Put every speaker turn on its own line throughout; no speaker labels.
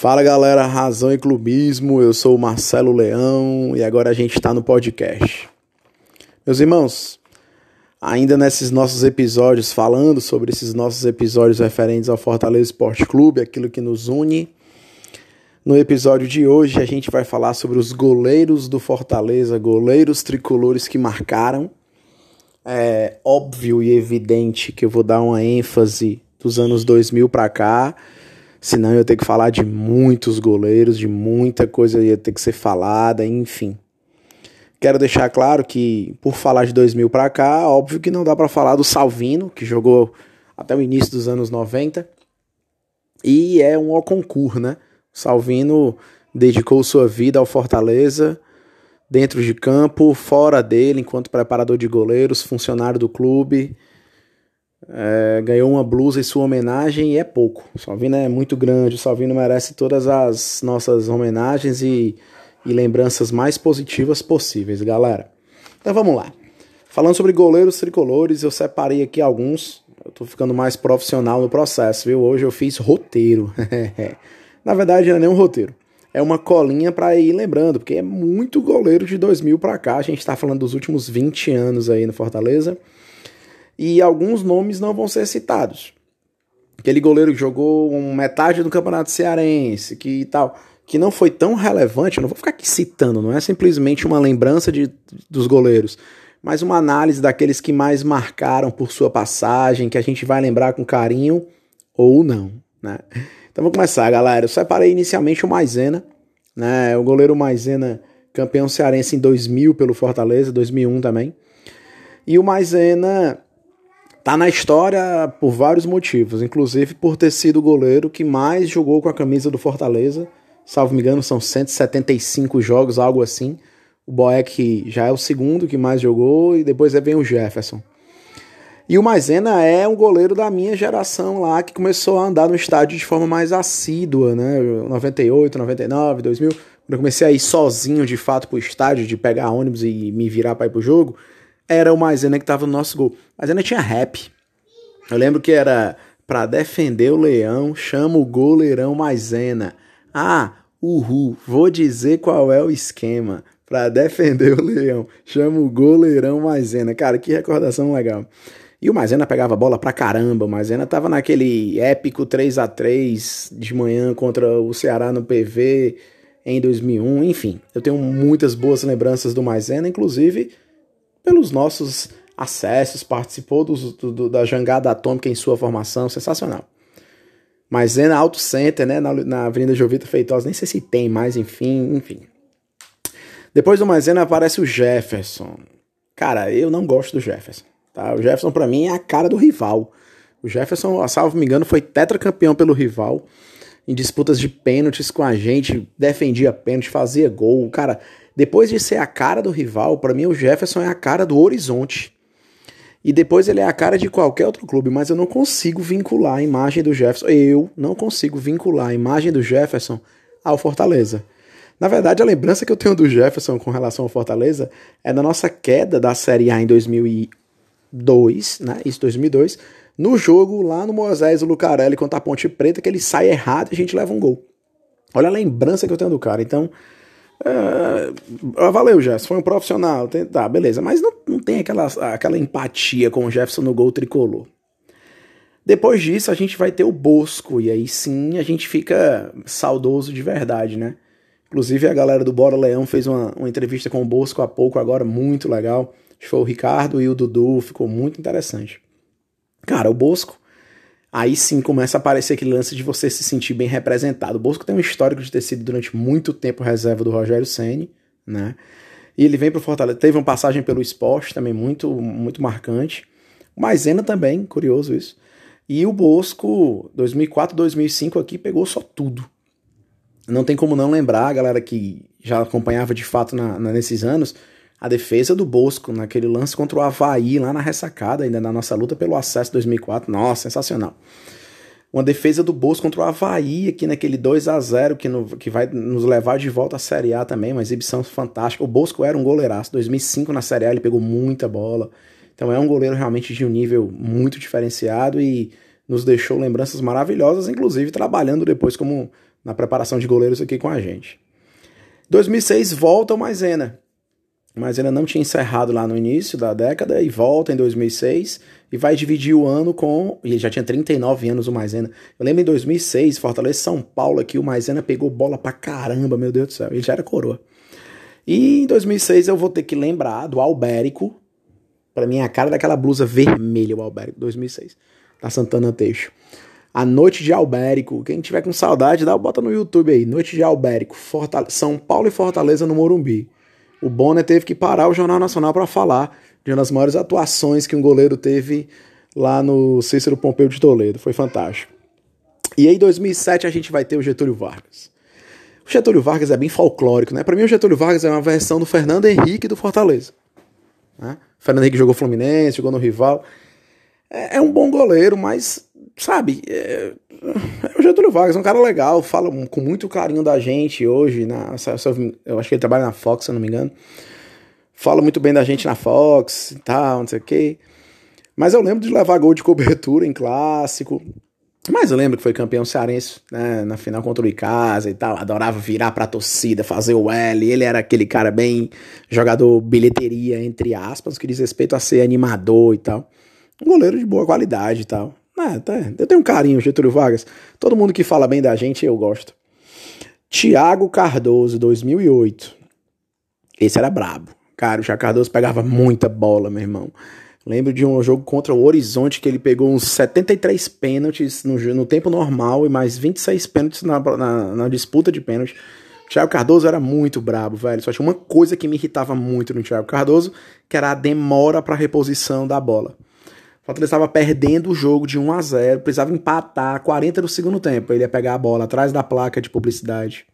Fala galera, Razão e Clubismo, eu sou o Marcelo Leão e agora a gente está no podcast. Meus irmãos, ainda nesses nossos episódios, falando sobre esses nossos episódios referentes ao Fortaleza Esporte Clube, aquilo que nos une, no episódio de hoje a gente vai falar sobre os goleiros do Fortaleza, goleiros tricolores que marcaram. É óbvio e evidente que eu vou dar uma ênfase dos anos 2000 para cá Senão eu ia ter que falar de muitos goleiros, de muita coisa ia ter que ser falada, enfim. Quero deixar claro que, por falar de 2000 para cá, óbvio que não dá para falar do Salvino, que jogou até o início dos anos 90. E é um concurso, né? Salvino dedicou sua vida ao Fortaleza, dentro de campo, fora dele, enquanto preparador de goleiros, funcionário do clube é, ganhou uma blusa em sua homenagem e é pouco. O Salvino é muito grande, o Salvino merece todas as nossas homenagens e, e lembranças mais positivas possíveis, galera. Então vamos lá. Falando sobre goleiros tricolores, eu separei aqui alguns. Eu tô ficando mais profissional no processo, viu? Hoje eu fiz roteiro. Na verdade, não é nem um roteiro. É uma colinha para ir lembrando, porque é muito goleiro de 2000 para cá. A gente tá falando dos últimos 20 anos aí no Fortaleza e alguns nomes não vão ser citados. Aquele goleiro que jogou metade do Campeonato Cearense, que tal, que não foi tão relevante, eu não vou ficar aqui citando, não é simplesmente uma lembrança de, dos goleiros, mas uma análise daqueles que mais marcaram por sua passagem, que a gente vai lembrar com carinho ou não, né? Então vamos começar, galera. Eu separei inicialmente o Maisena, né? O goleiro Maisena, campeão cearense em 2000 pelo Fortaleza, 2001 também. E o Maisena Tá na história por vários motivos, inclusive por ter sido o goleiro que mais jogou com a camisa do Fortaleza. Salvo me engano, são 175 jogos, algo assim. O Boeck já é o segundo que mais jogou e depois vem o Jefferson. E o Maisena é um goleiro da minha geração lá que começou a andar no estádio de forma mais assídua, né? 98, 99, 2000. Quando eu comecei a ir sozinho de fato pro estádio, de pegar ônibus e me virar para ir pro jogo, era o Maisena que tava no nosso gol. Maisena tinha rap. Eu lembro que era para defender o leão, chama o goleirão Maisena. Ah, uhul, vou dizer qual é o esquema. Para defender o leão, chama o goleirão Maisena. Cara, que recordação legal. E o Maisena pegava bola pra caramba. O Maisena tava naquele épico 3 a 3 de manhã contra o Ceará no PV em 2001. Enfim, eu tenho muitas boas lembranças do Maisena, inclusive pelos nossos acessos, participou do, do, da jangada atômica em sua formação, sensacional. Mas é na Auto Center, né, na, na Avenida Jovita Feitosa, nem sei se tem mais, enfim, enfim. Depois do Maisena aparece o Jefferson. Cara, eu não gosto do Jefferson. Tá? O Jefferson para mim é a cara do rival. O Jefferson, salvo me engano, foi tetracampeão pelo rival em disputas de pênaltis com a gente, defendia pênalti, fazia gol. Cara, depois de ser a cara do rival, para mim o Jefferson é a cara do Horizonte. E depois ele é a cara de qualquer outro clube, mas eu não consigo vincular a imagem do Jefferson. Eu não consigo vincular a imagem do Jefferson ao Fortaleza. Na verdade, a lembrança que eu tenho do Jefferson com relação ao Fortaleza é da nossa queda da Série A em 2002, né? Isso, 2002, no jogo lá no Moisés Lucarelli contra a Ponte Preta, que ele sai errado e a gente leva um gol. Olha a lembrança que eu tenho do cara. Então, é, valeu, Jefferson, foi um profissional. Tá, beleza. Mas não, não tem aquela, aquela empatia com o Jefferson no gol tricolor. Depois disso, a gente vai ter o Bosco, e aí sim a gente fica saudoso de verdade, né? Inclusive, a galera do Bora Leão fez uma, uma entrevista com o Bosco há pouco, agora, muito legal. Foi o Ricardo e o Dudu, ficou muito interessante. Cara, o Bosco aí sim começa a aparecer aquele lance de você se sentir bem representado. O Bosco tem um histórico de ter sido durante muito tempo reserva do Rogério Ceni, né? E ele vem para o Fortaleza, teve uma passagem pelo esporte também muito muito marcante. O Maisena também, curioso isso. E o Bosco, 2004, 2005 aqui pegou só tudo. Não tem como não lembrar, a galera que já acompanhava de fato na, na, nesses anos, a defesa do Bosco naquele lance contra o Havaí, lá na ressacada, ainda na nossa luta pelo acesso 2004. Nossa, sensacional. Uma defesa do Bosco contra o Havaí aqui naquele 2 a 0 que, no, que vai nos levar de volta à Série A também, uma exibição fantástica. O Bosco era um goleiraço. 2005 na Série A ele pegou muita bola. Então é um goleiro realmente de um nível muito diferenciado e nos deixou lembranças maravilhosas, inclusive trabalhando depois como na preparação de goleiros aqui com a gente. 2006 volta o Maisena. O Maisena não tinha encerrado lá no início da década e volta em 2006 e vai dividir o ano com. E ele já tinha 39 anos o Maisena. Eu lembro em 2006, Fortaleza São Paulo aqui, o Maisena pegou bola pra caramba, meu Deus do céu. Ele já era coroa. E em 2006 eu vou ter que lembrar do Albérico. Para mim, é a cara daquela blusa vermelha, o Albérico, 2006, da Santana Teixo. A Noite de Albérico. Quem tiver com saudade, dá bota no YouTube aí. Noite de Albérico. Fortale São Paulo e Fortaleza no Morumbi. O Bonner teve que parar o Jornal Nacional para falar de uma das maiores atuações que um goleiro teve lá no Cícero Pompeu de Toledo. Foi fantástico. E aí, em 2007, a gente vai ter o Getúlio Vargas. O Getúlio Vargas é bem folclórico, né? Para mim, o Getúlio Vargas é uma versão do Fernando Henrique do Fortaleza. Né? O Fernando Henrique jogou Fluminense, jogou no rival. É, é um bom goleiro, mas, sabe, é, é o Getúlio Vargas, é um cara legal, fala com muito carinho da gente hoje. Na, eu acho que ele trabalha na Fox, se eu não me engano fala muito bem da gente na Fox e tal, não sei o quê. Mas eu lembro de levar gol de cobertura em clássico. Mas eu lembro que foi campeão cearense, né, na final contra o Icasa e tal. Adorava virar pra torcida, fazer o L. Ele era aquele cara bem jogador bilheteria, entre aspas, que diz respeito a ser animador e tal. Um goleiro de boa qualidade e tal. É, tá, eu tenho um carinho, Getúlio Vargas. Todo mundo que fala bem da gente, eu gosto. Tiago Cardoso, 2008. Esse era brabo. Cara, o Thiago Cardoso pegava muita bola, meu irmão. Lembro de um jogo contra o Horizonte que ele pegou uns 73 pênaltis no, no tempo normal e mais 26 pênaltis na, na, na disputa de pênalti. O Thiago Cardoso era muito brabo, velho. Só tinha uma coisa que me irritava muito no Thiago Cardoso, que era a demora para reposição da bola. Fortaleza estava perdendo o jogo de 1 a 0 precisava empatar 40 do segundo tempo. Ele ia pegar a bola atrás da placa de publicidade.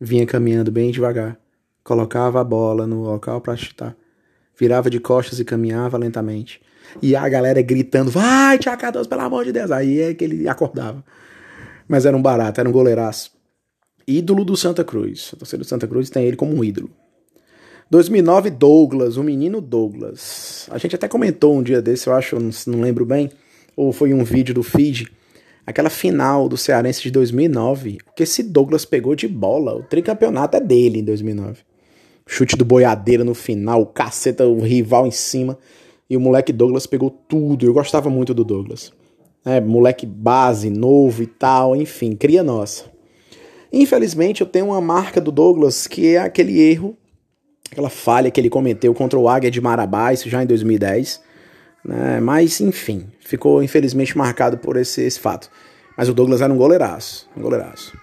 Vinha caminhando bem devagar colocava a bola no local para chutar, virava de costas e caminhava lentamente. E a galera gritando: Vai, Tiago Cardoso, pelo amor de Deus! Aí é que ele acordava. Mas era um barato, era um goleiraço. Ídolo do Santa Cruz. A torcida do Santa Cruz tem ele como um ídolo. 2009, Douglas, o menino Douglas. A gente até comentou um dia desse, eu acho, não, não lembro bem, ou foi um vídeo do feed, aquela final do Cearense de 2009, o que esse Douglas pegou de bola, o tricampeonato é dele em 2009. Chute do boiadeira no final, o caceta, o rival em cima. E o moleque Douglas pegou tudo. Eu gostava muito do Douglas. É, moleque base, novo e tal, enfim, cria nossa. Infelizmente, eu tenho uma marca do Douglas que é aquele erro, aquela falha que ele cometeu contra o Águia de Marabá, isso já em 2010. Né? Mas, enfim, ficou infelizmente marcado por esse, esse fato. Mas o Douglas era um goleiraço, um goleiraço.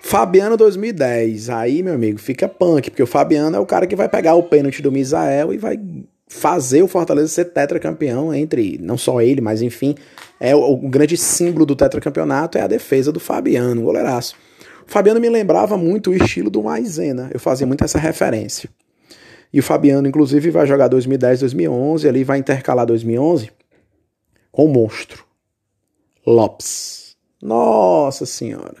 Fabiano 2010. Aí, meu amigo, fica punk, porque o Fabiano é o cara que vai pegar o pênalti do Misael e vai fazer o Fortaleza ser tetracampeão entre não só ele, mas enfim, é o, o grande símbolo do tetracampeonato é a defesa do Fabiano, goleiraço. O Fabiano me lembrava muito o estilo do Maisena, eu fazia muito essa referência. E o Fabiano, inclusive, vai jogar 2010, 2011, ali vai intercalar 2011 com o monstro. Lopes. Nossa Senhora.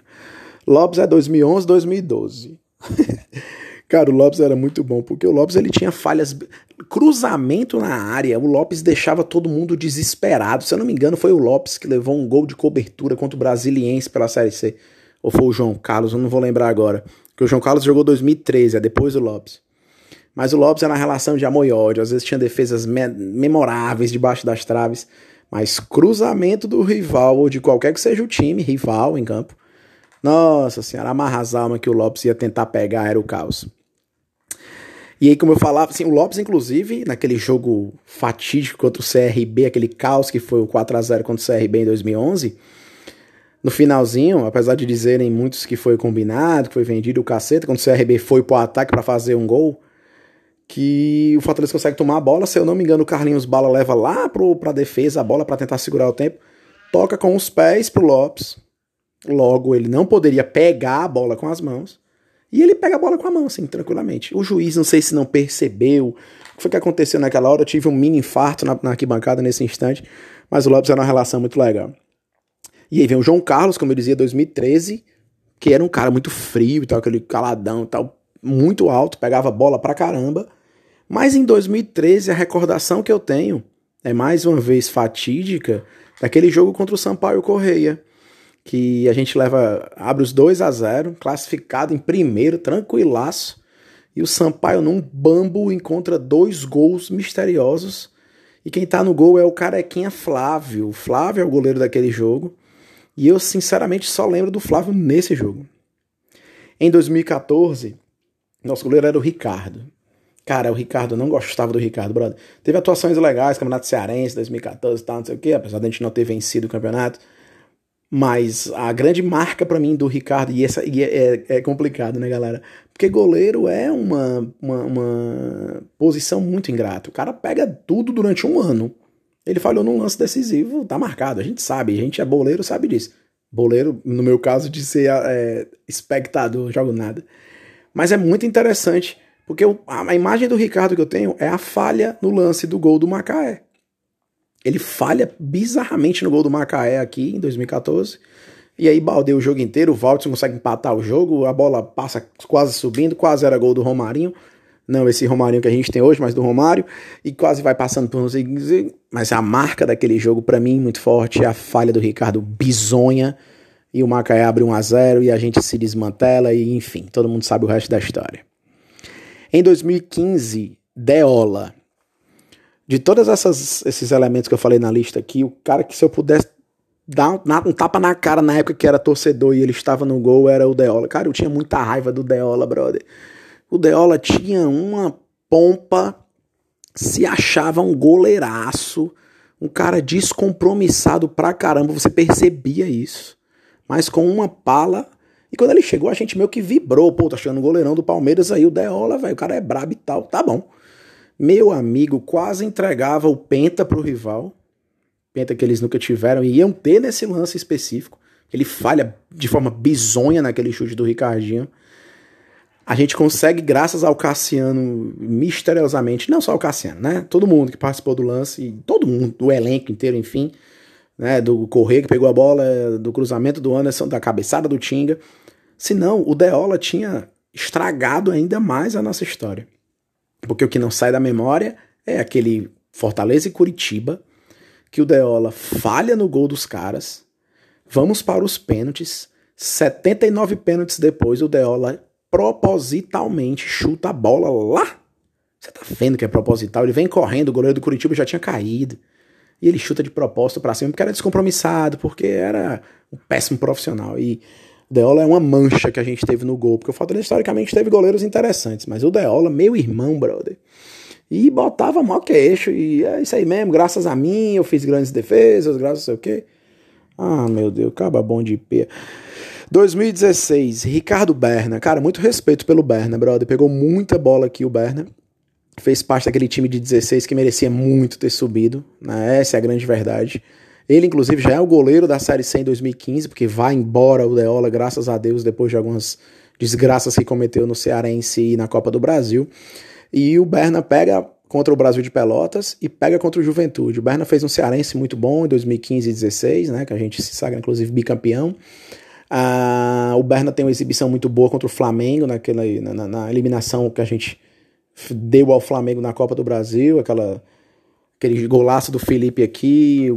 Lopes é 2011, 2012. Cara, o Lopes era muito bom, porque o Lopes ele tinha falhas. Cruzamento na área, o Lopes deixava todo mundo desesperado. Se eu não me engano, foi o Lopes que levou um gol de cobertura contra o Brasiliense pela Série C. Ou foi o João Carlos, eu não vou lembrar agora. Porque o João Carlos jogou 2013, é depois do Lopes. Mas o Lopes era uma relação de amor e ódio. Às vezes tinha defesas me memoráveis debaixo das traves. Mas cruzamento do rival, ou de qualquer que seja o time, rival em campo, nossa senhora, amarra as almas que o Lopes ia tentar pegar era o caos. E aí, como eu falava, assim, o Lopes, inclusive, naquele jogo fatídico contra o CRB, aquele caos que foi o 4 a 0 contra o CRB em 2011, no finalzinho, apesar de dizerem muitos que foi combinado, que foi vendido o cacete, quando o CRB foi pro ataque para fazer um gol, que o Fortaleza consegue tomar a bola, se eu não me engano, o Carlinhos Bala leva lá pro, pra defesa a bola para tentar segurar o tempo, toca com os pés pro Lopes, Logo, ele não poderia pegar a bola com as mãos. E ele pega a bola com a mão, assim, tranquilamente. O juiz, não sei se não percebeu o que foi que aconteceu naquela hora. Eu tive um mini infarto na, na arquibancada nesse instante. Mas o Lopes era uma relação muito legal. E aí vem o João Carlos, como eu dizia, 2013, que era um cara muito frio e tal, aquele caladão e tal, muito alto, pegava bola pra caramba. Mas em 2013, a recordação que eu tenho é mais uma vez fatídica daquele jogo contra o Sampaio Correia, que a gente leva, abre os 2 a 0 classificado em primeiro, tranquilaço, e o Sampaio num bambo encontra dois gols misteriosos, e quem tá no gol é o carequinha Flávio. O Flávio é o goleiro daquele jogo, e eu sinceramente só lembro do Flávio nesse jogo. Em 2014, nosso goleiro era o Ricardo. Cara, o Ricardo não gostava do Ricardo, brother. Teve atuações legais, Campeonato Cearense 2014 e tal, não sei o quê, apesar de a gente não ter vencido o campeonato. Mas a grande marca para mim do Ricardo, e, essa, e é, é, complicado, né, galera? Porque goleiro é uma, uma, uma, posição muito ingrata. O cara pega tudo durante um ano. Ele falhou num lance decisivo, tá marcado. A gente sabe, a gente é boleiro, sabe disso. Boleiro, no meu caso, de ser é, espectador, jogo nada. Mas é muito interessante, porque a imagem do Ricardo que eu tenho é a falha no lance do gol do Macaé. Ele falha bizarramente no gol do Macaé aqui em 2014. E aí baldeia o jogo inteiro, o Valtz consegue empatar o jogo, a bola passa quase subindo, quase era gol do Romarinho. Não esse Romarinho que a gente tem hoje, mas do Romário. E quase vai passando por. Mas a marca daquele jogo, para mim, muito forte, é a falha do Ricardo bizonha. E o Macaé abre 1 a 0 e a gente se desmantela, e enfim, todo mundo sabe o resto da história. Em 2015, Deola de todos esses elementos que eu falei na lista aqui, o cara que se eu pudesse dar um tapa na cara na época que era torcedor e ele estava no gol era o Deola. Cara, eu tinha muita raiva do Deola, brother. O Deola tinha uma pompa, se achava um goleiraço, um cara descompromissado pra caramba, você percebia isso. Mas com uma pala. E quando ele chegou, a gente meio que vibrou. Pô, tá achando o goleirão do Palmeiras aí, o Deola, velho. O cara é brabo e tal. Tá bom. Meu amigo quase entregava o Penta pro rival. Penta que eles nunca tiveram e iam ter nesse lance específico. Ele falha de forma bizonha naquele chute do Ricardinho. A gente consegue, graças ao Cassiano, misteriosamente, não só o Cassiano, né? Todo mundo que participou do lance, todo mundo, do elenco inteiro, enfim, né? Do Correia que pegou a bola, do cruzamento do Anderson, da cabeçada do Tinga. Senão, o Deola tinha estragado ainda mais a nossa história. Porque o que não sai da memória é aquele Fortaleza e Curitiba, que o Deola falha no gol dos caras. Vamos para os pênaltis. 79 pênaltis depois, o Deola propositalmente chuta a bola lá. Você tá vendo que é proposital? Ele vem correndo, o goleiro do Curitiba já tinha caído. E ele chuta de propósito para cima porque era descompromissado, porque era um péssimo profissional. E Deola é uma mancha que a gente teve no gol, porque o Fortaleza historicamente teve goleiros interessantes, mas o Deola, meu irmão, brother, e botava mó queixo, e é isso aí mesmo, graças a mim eu fiz grandes defesas, graças a sei o quê. Ah, meu Deus, acaba bom de pé. 2016, Ricardo Berna. Cara, muito respeito pelo Berna, brother. Pegou muita bola aqui o Berna. Fez parte daquele time de 16 que merecia muito ter subido. Né? Essa é a grande verdade. Ele, inclusive, já é o goleiro da Série C em 2015, porque vai embora o Deola, graças a Deus, depois de algumas desgraças que cometeu no Cearense e na Copa do Brasil. E o Berna pega contra o Brasil de Pelotas e pega contra o Juventude. O Berna fez um Cearense muito bom em 2015 e 2016, né, que a gente se saga, inclusive, bicampeão. Ah, o Berna tem uma exibição muito boa contra o Flamengo, naquela, na, na eliminação que a gente deu ao Flamengo na Copa do Brasil, aquela aquele golaço do Felipe aqui,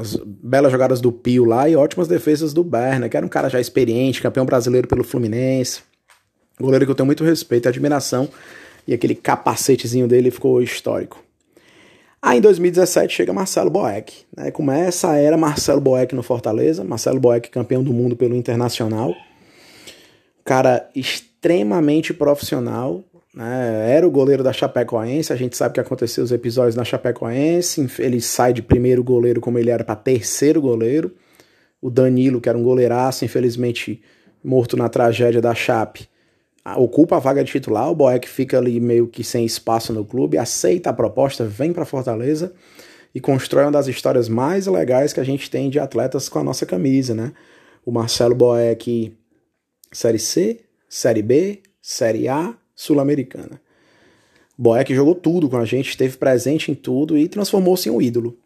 as belas jogadas do Pio lá e ótimas defesas do Berna, que era um cara já experiente, campeão brasileiro pelo Fluminense. Goleiro que eu tenho muito respeito e admiração, e aquele capacetezinho dele ficou histórico. Aí em 2017 chega Marcelo Boeck, né? Começa a era Marcelo Boeck no Fortaleza, Marcelo Boeck campeão do mundo pelo Internacional. Cara extremamente profissional, né? Era o goleiro da Chapecoense, a gente sabe que aconteceu os episódios na Chapecoense, ele sai de primeiro goleiro como ele era para terceiro goleiro. O Danilo, que era um goleiraço, infelizmente morto na tragédia da Chape, ocupa a vaga de titular, o Boeck fica ali meio que sem espaço no clube, aceita a proposta, vem para Fortaleza e constrói uma das histórias mais legais que a gente tem de atletas com a nossa camisa, né? O Marcelo Boeck, Série C, Série B, Série A, sul-americana. Boeck jogou tudo com a gente, esteve presente em tudo e transformou-se em um ídolo.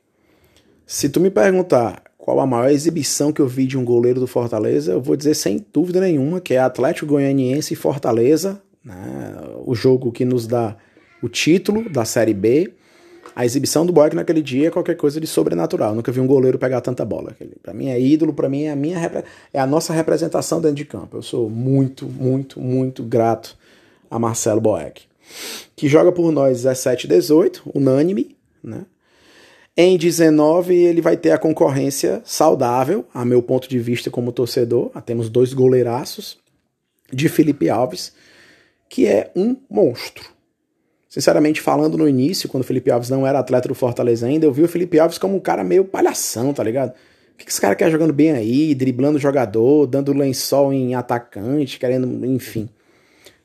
Se tu me perguntar qual a maior exibição que eu vi de um goleiro do Fortaleza, eu vou dizer sem dúvida nenhuma que é Atlético Goianiense e Fortaleza, né? o jogo que nos dá o título da Série B. a exibição do Boeck naquele dia é qualquer coisa de sobrenatural. Eu nunca vi um goleiro pegar tanta bola. Para mim é ídolo, para mim é a minha é a nossa representação dentro de campo. Eu sou muito, muito, muito grato a Marcelo Boeck, que joga por nós 17 18, unânime, né? Em 19 ele vai ter a concorrência saudável, a meu ponto de vista como torcedor. Ah, temos dois goleiraços de Felipe Alves, que é um monstro. Sinceramente, falando no início, quando o Felipe Alves não era atleta do Fortaleza ainda, eu vi o Felipe Alves como um cara meio palhação, tá ligado? O que esse cara quer jogando bem aí, driblando jogador, dando lençol em atacante, querendo, enfim.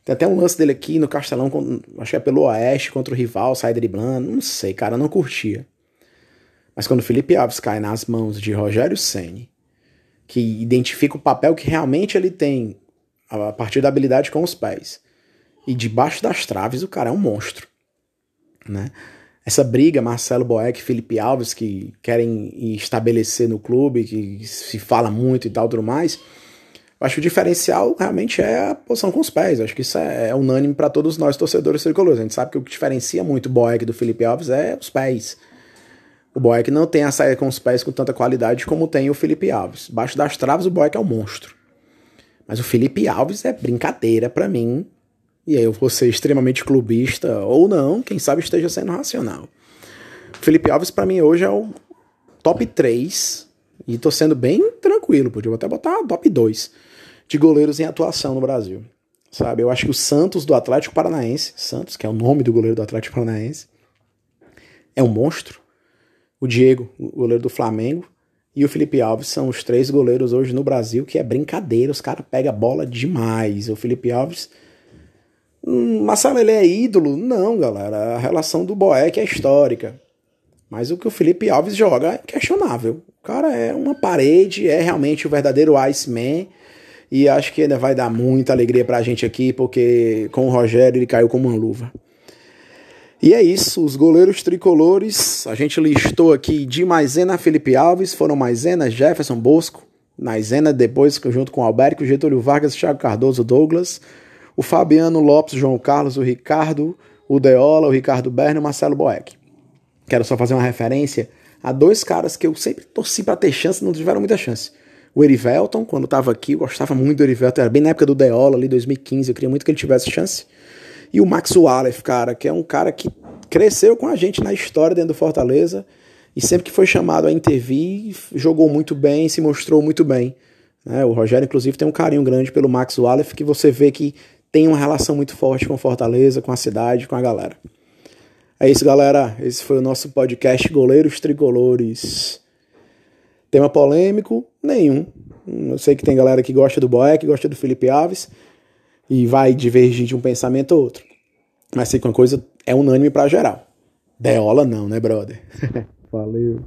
Tem até um lance dele aqui no Castelão, acho que é pelo Oeste, contra o rival, sai driblando. Não sei, cara, não curtia. Mas quando o Felipe Alves cai nas mãos de Rogério Ceni, que identifica o papel que realmente ele tem a partir da habilidade com os pés, e debaixo das traves o cara é um monstro, né? Essa briga, Marcelo Boeck e Felipe Alves, que querem estabelecer no clube, que se fala muito e tal, tudo mais, eu acho que o diferencial realmente é a posição com os pés. Eu acho que isso é, é unânime para todos nós torcedores tricolores. A gente sabe que o que diferencia muito o Boeck do Felipe Alves é os pés. O Boeck não tem a saída com os pés com tanta qualidade como tem o Felipe Alves. Baixo das traves, o Boeck é um monstro. Mas o Felipe Alves é brincadeira para mim e aí eu vou ser extremamente clubista ou não, quem sabe esteja sendo racional. Felipe Alves para mim hoje é o top 3 e tô sendo bem tranquilo, podia até botar top 2 de goleiros em atuação no Brasil. Sabe? Eu acho que o Santos do Atlético Paranaense, Santos, que é o nome do goleiro do Atlético Paranaense, é um monstro. O Diego, goleiro do Flamengo, e o Felipe Alves são os três goleiros hoje no Brasil que é brincadeira, os caras pegam bola demais. O Felipe Alves Hum, Marcelo, ele é ídolo? Não, galera. A relação do Boeck é histórica. Mas o que o Felipe Alves joga é questionável. O cara é uma parede, é realmente o verdadeiro Iceman. E acho que ainda vai dar muita alegria pra gente aqui, porque com o Rogério ele caiu como uma luva. E é isso, os goleiros tricolores, a gente listou aqui de Maisena Felipe Alves, foram Maisena, Jefferson Bosco, Maisena depois junto com Alberto, Getúlio Vargas, Thiago Cardoso, Douglas, o Fabiano Lopes, João Carlos, o Ricardo, o Deola, o Ricardo Berno e o Marcelo Boeck. Quero só fazer uma referência a dois caras que eu sempre torci para ter chance, não tiveram muita chance. O Erivelton, quando estava aqui, eu gostava muito do Erivelton, era bem na época do Deola, ali 2015, eu queria muito que ele tivesse chance. E o Max Wallace, cara, que é um cara que cresceu com a gente na história dentro do Fortaleza e sempre que foi chamado a intervir, jogou muito bem, se mostrou muito bem. É, o Rogério, inclusive, tem um carinho grande pelo Max Wallace, que você vê que tem uma relação muito forte com Fortaleza, com a cidade, com a galera. É isso, galera. Esse foi o nosso podcast Goleiros Tricolores. Tema polêmico? Nenhum. Eu sei que tem galera que gosta do Boeck, gosta do Felipe Aves e vai divergir de um pensamento ou outro. Mas sei que uma coisa é unânime para geral. Deola não, né, brother? Valeu.